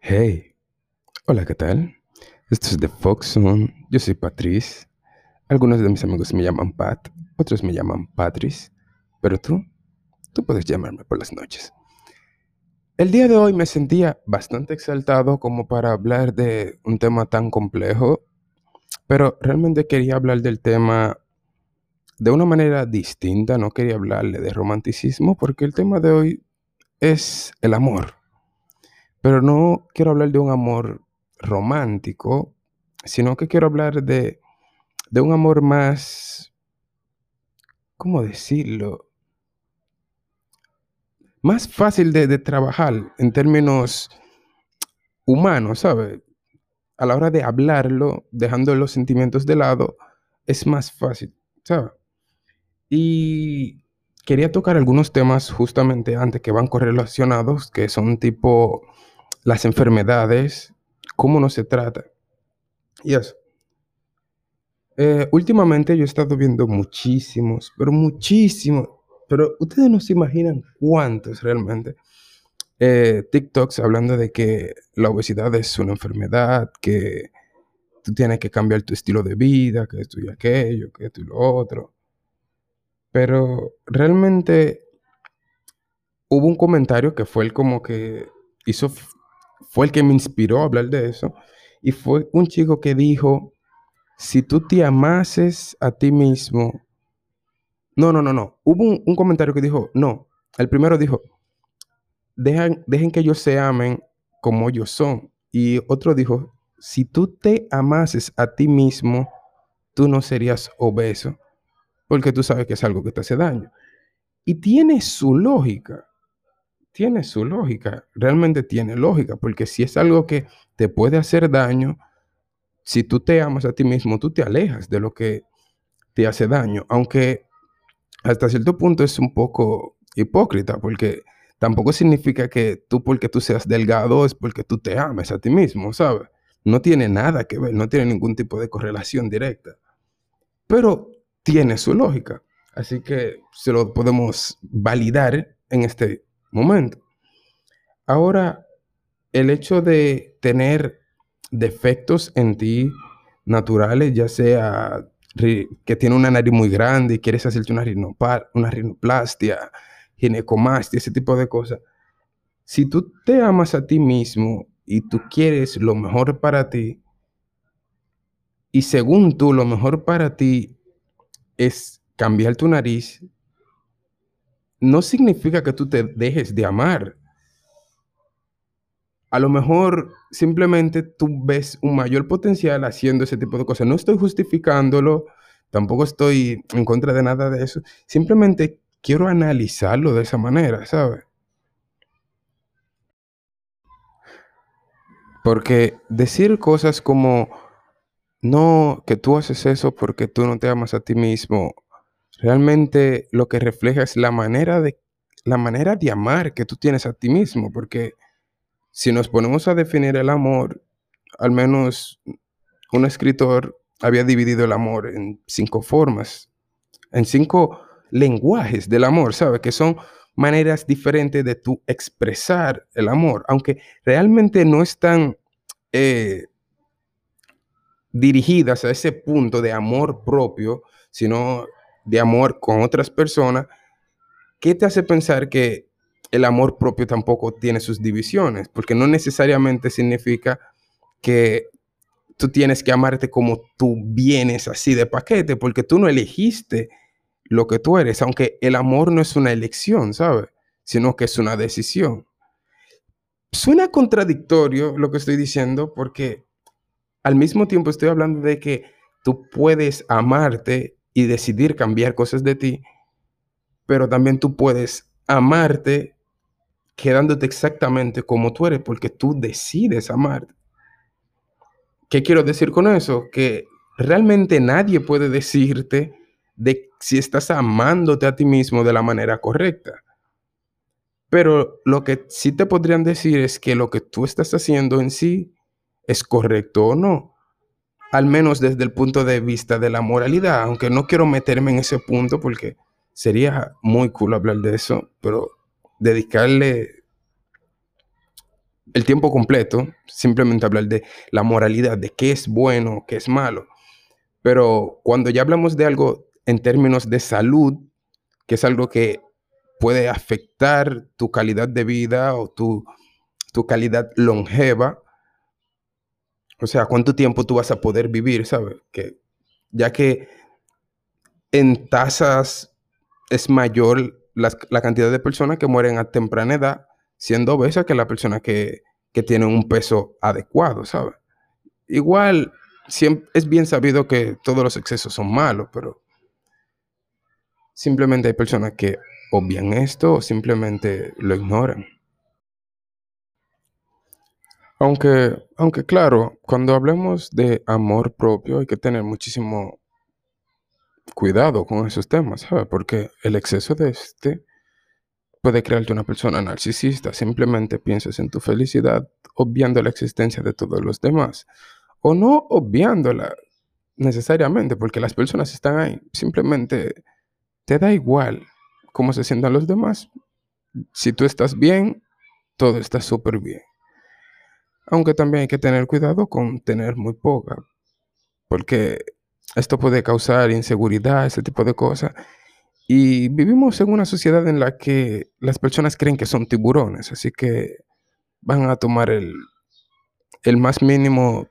Hey, hola, ¿qué tal? Esto es The Fox. Yo soy Patrice. Algunos de mis amigos me llaman Pat, otros me llaman Patrice, pero tú, tú puedes llamarme por las noches. El día de hoy me sentía bastante exaltado como para hablar de un tema tan complejo, pero realmente quería hablar del tema de una manera distinta, no quería hablarle de romanticismo porque el tema de hoy es el amor. Pero no quiero hablar de un amor romántico, sino que quiero hablar de, de un amor más, ¿cómo decirlo? Más fácil de, de trabajar en términos humanos, ¿sabes? A la hora de hablarlo, dejando los sentimientos de lado, es más fácil, ¿sabes? Y quería tocar algunos temas justamente antes que van correlacionados, que son tipo las enfermedades, cómo no se trata. Y eso. Eh, últimamente yo he estado viendo muchísimos, pero muchísimos, pero ustedes no se imaginan cuántos realmente. eh, TikToks hablando de que la obesidad es una enfermedad, que tú tienes que cambiar tu estilo de vida, que esto y aquello, que esto y lo otro. Pero realmente hubo un comentario que fue el como que hizo, fue el que me inspiró a hablar de eso. Y fue un chico que dijo, si tú te amases a ti mismo, no, no, no, no. Hubo un, comentario que dijo, no. El primero dijo, dejan, dejen que ellos se amen como ellos son. Y otro dijo, si tú te amases a ti mismo, tú no serías obeso, porque tú sabes que es algo que te hace daño. Y tiene su lógica, tiene su lógica, realmente tiene lógica, porque si es algo que te puede hacer daño, si tú te amas a ti mismo, tú te alejas de lo que te hace daño, aunque hasta cierto punto es un poco hipócrita, porque tampoco significa que tú porque tú seas delgado es porque tú te ames a ti mismo, ¿sabes? No tiene nada que ver, no tiene ningún tipo de correlación directa, pero tiene su lógica, así que se lo podemos validar en este momento. Ahora, el hecho de tener defectos en ti naturales, ya sea que tiene una nariz muy grande y quieres hacerte una, una rinoplastia, ginecomastia, ese tipo de cosas. Si tú te amas a ti mismo y tú quieres lo mejor para ti, y según tú lo mejor para ti es cambiar tu nariz, no significa que tú te dejes de amar. a lo mejor simplemente tú ves un mayor potencial haciendo ese tipo de cosas. No estoy justificándolo, tampoco estoy en contra de nada de eso. Simplemente quiero analizarlo de esa manera, ¿sabes? Porque decir cosas como, no, que tú haces eso porque tú no te amas a ti mismo, realmente lo que refleja es la manera de, la manera de amar que tú tienes a ti mismo. Porque si nos ponemos a definir el amor, al menos un escritor había dividido el amor en cinco formas, en cinco lenguajes del amor, ¿sabes? Que son maneras diferentes de tú expresar el amor, aunque realmente no están eh, dirigidas a ese punto de amor propio, sino de amor con otras personas. ¿Qué te hace pensar que el amor propio tampoco tiene sus divisiones? Porque no necesariamente significa que tú tienes que amarte como tú vienes así de paquete, porque tú no elegiste lo que tú eres, aunque el amor no es una elección, ¿sabes? Sino que es una decisión. Suena contradictorio lo que estoy diciendo porque al mismo tiempo estoy hablando de que tú puedes amarte y decidir cambiar cosas de ti, pero también tú puedes amarte quedándote exactamente como tú eres porque tú decides amarte. ¿Qué quiero decir con eso? Que realmente nadie puede decirte de si estás amándote a ti mismo de la manera correcta. Pero lo que sí te podrían decir es que lo que tú estás haciendo en sí es correcto o no. Al menos desde el punto de vista de la moralidad, aunque no quiero meterme en ese punto porque sería muy cool hablar de eso, pero dedicarle el tiempo completo, simplemente hablar de la moralidad, de qué es bueno, qué es malo. Pero cuando ya hablamos de algo en términos de salud, que es algo que puede afectar tu calidad de vida o tu, tu calidad longeva, o sea, cuánto tiempo tú vas a poder vivir, ¿sabes? Que, ya que en tasas es mayor la, cantidad de personas que mueren a temprana edad siendo obesas que la persona que, que tiene un peso adecuado, ¿sabes? Igual, es bien sabido que todos los excesos son malos, pero simplemente hay personas que obvian esto o simplemente lo ignoran. Aunque, aunque claro, cuando hablemos de amor propio hay que tener muchísimo cuidado con esos temas, ¿sabes? Porque el exceso de este puede crearte una persona narcisista. Simplemente piensas en tu felicidad, obviando la existencia de todos los demás. O no obviándola necesariamente, porque las personas están ahí. Simplemente te da igual cómo se sientan los demás. Si tú estás bien, todo está súper bien. Aunque también hay que tener cuidado con tener muy poca, porque esto puede causar inseguridad, ese tipo de cosas. Y vivimos en una sociedad en la que las personas creen que son tiburones, así que van a tomar el, el más mínimo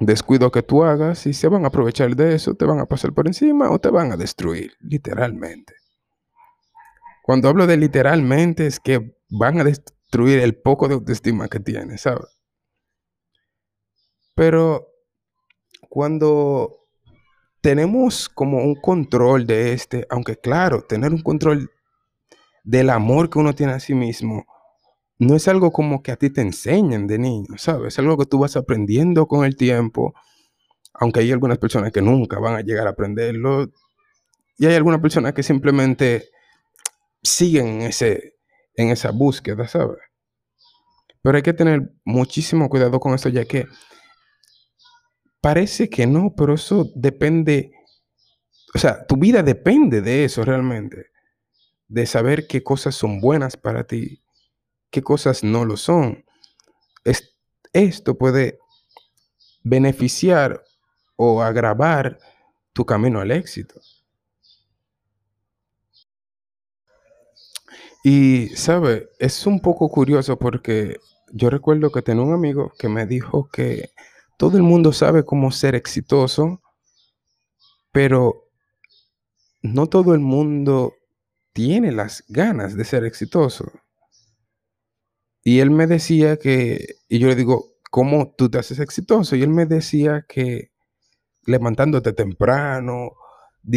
descuido que tú hagas y se van a aprovechar de eso, te van a pasar por encima o te van a destruir, literalmente. Cuando hablo de literalmente es que van a destruir el poco de autoestima que tienes, ¿sabes? Pero cuando tenemos como un control de este, aunque claro, tener un control del amor que uno tiene a sí mismo, no es algo como que a ti te enseñen de niño, ¿sabes? Es algo que tú vas aprendiendo con el tiempo, aunque hay algunas personas que nunca van a llegar a aprenderlo, y hay algunas personas que simplemente siguen en, ese, en esa búsqueda, ¿sabes? Pero hay que tener muchísimo cuidado con esto, ya que Parece que no, pero eso depende, o sea, tu vida depende de eso realmente, de saber qué cosas son buenas para ti, qué cosas no lo son. esto puede beneficiar o agravar tu camino al éxito. Y, ¿sabe? Es un poco curioso porque yo recuerdo que tenía un amigo que me dijo que todo el mundo sabe cómo ser exitoso, pero no todo el mundo tiene las ganas de ser exitoso. Y él me decía que, y yo le digo, ¿cómo tú te haces exitoso? Y él me decía que levantándote temprano,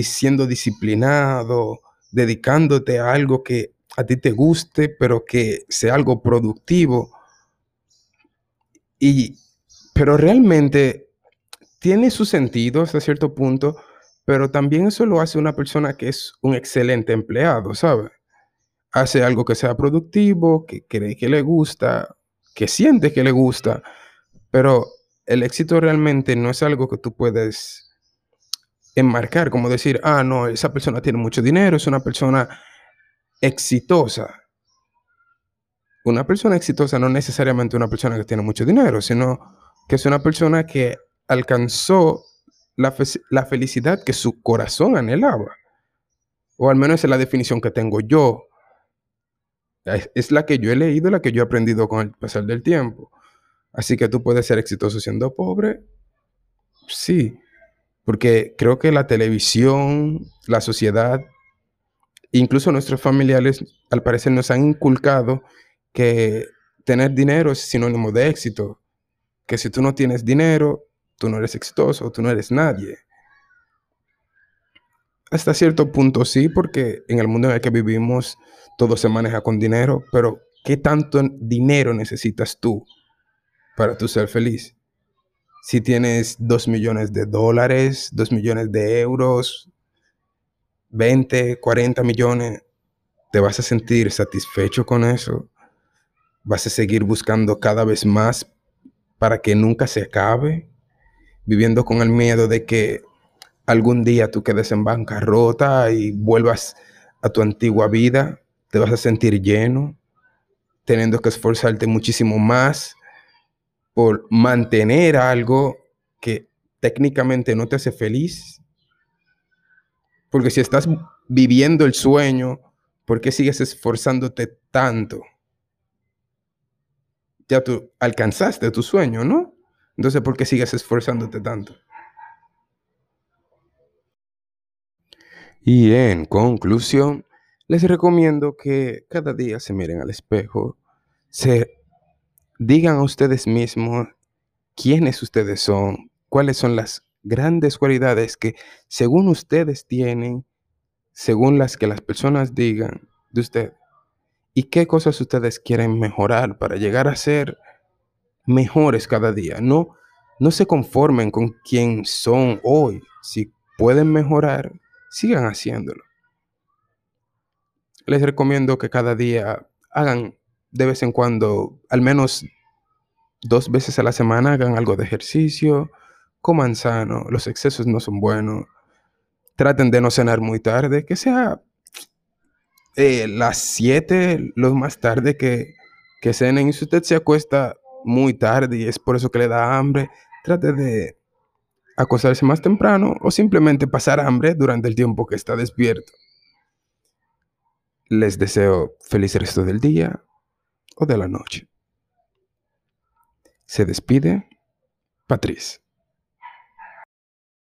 siendo disciplinado, dedicándote a algo que a ti te guste, pero que sea algo productivo. Y pero realmente tiene su sentido hasta cierto punto, pero también eso lo hace una persona que es un excelente empleado, ¿sabes? Hace algo que sea productivo, que cree que le gusta, que siente que le gusta, pero el éxito realmente no es algo que tú puedes enmarcar, como decir, ah, no, esa persona tiene mucho dinero, es una persona exitosa. Una persona exitosa no necesariamente una persona que tiene mucho dinero, sino que es una persona que alcanzó la, felicidad que su corazón anhelaba. O al menos es la definición que tengo yo. Es, la que yo he leído, la que yo he aprendido con el pasar del tiempo. Así que tú puedes ser exitoso siendo pobre. Sí, porque creo que la televisión, la sociedad, incluso nuestros familiares, al parecer nos han inculcado que tener dinero es sinónimo de éxito que si tú no tienes dinero, tú no eres exitoso, tú no eres nadie. Hasta cierto punto sí, porque en el mundo en el que vivimos todo se maneja con dinero, pero ¿qué tanto dinero necesitas tú para tú ser feliz? Si tienes dos millones de dólares, dos millones de euros, 20, 40 millones, ¿te vas a sentir satisfecho con eso? ¿Vas a seguir buscando cada vez más para que nunca se acabe, viviendo con el miedo de que algún día tú quedes en bancarrota y vuelvas a tu antigua vida, te vas a sentir lleno. teniendo que esforzarte muchísimo más por mantener algo que técnicamente no te hace feliz. Porque si estás viviendo el sueño, ¿por qué sigues esforzándote tanto? Ya tú alcanzaste tu sueño, ¿no? Entonces, ¿por qué sigues esforzándote tanto? Y en conclusión, les recomiendo que cada día se miren al espejo, se digan a ustedes mismos quiénes ustedes son, cuáles son las grandes cualidades que según ustedes tienen, según las que las personas digan de usted, y qué cosas ustedes quieren mejorar para llegar a ser mejores cada día. No, no se conformen con quien son hoy. Si pueden mejorar, sigan haciéndolo. Les recomiendo que cada día hagan de vez en cuando, al menos dos veces a la semana, hagan algo de ejercicio, coman sano, los excesos no son buenos, traten de no cenar muy tarde, que sea eh, las 7, lo más tarde que, que cenen. Y si usted se acuesta muy tarde y es por eso que le da hambre, trate de acostarse más temprano o simplemente pasar hambre durante el tiempo que está despierto. Les deseo feliz resto del día o de la noche. Se despide Patrice.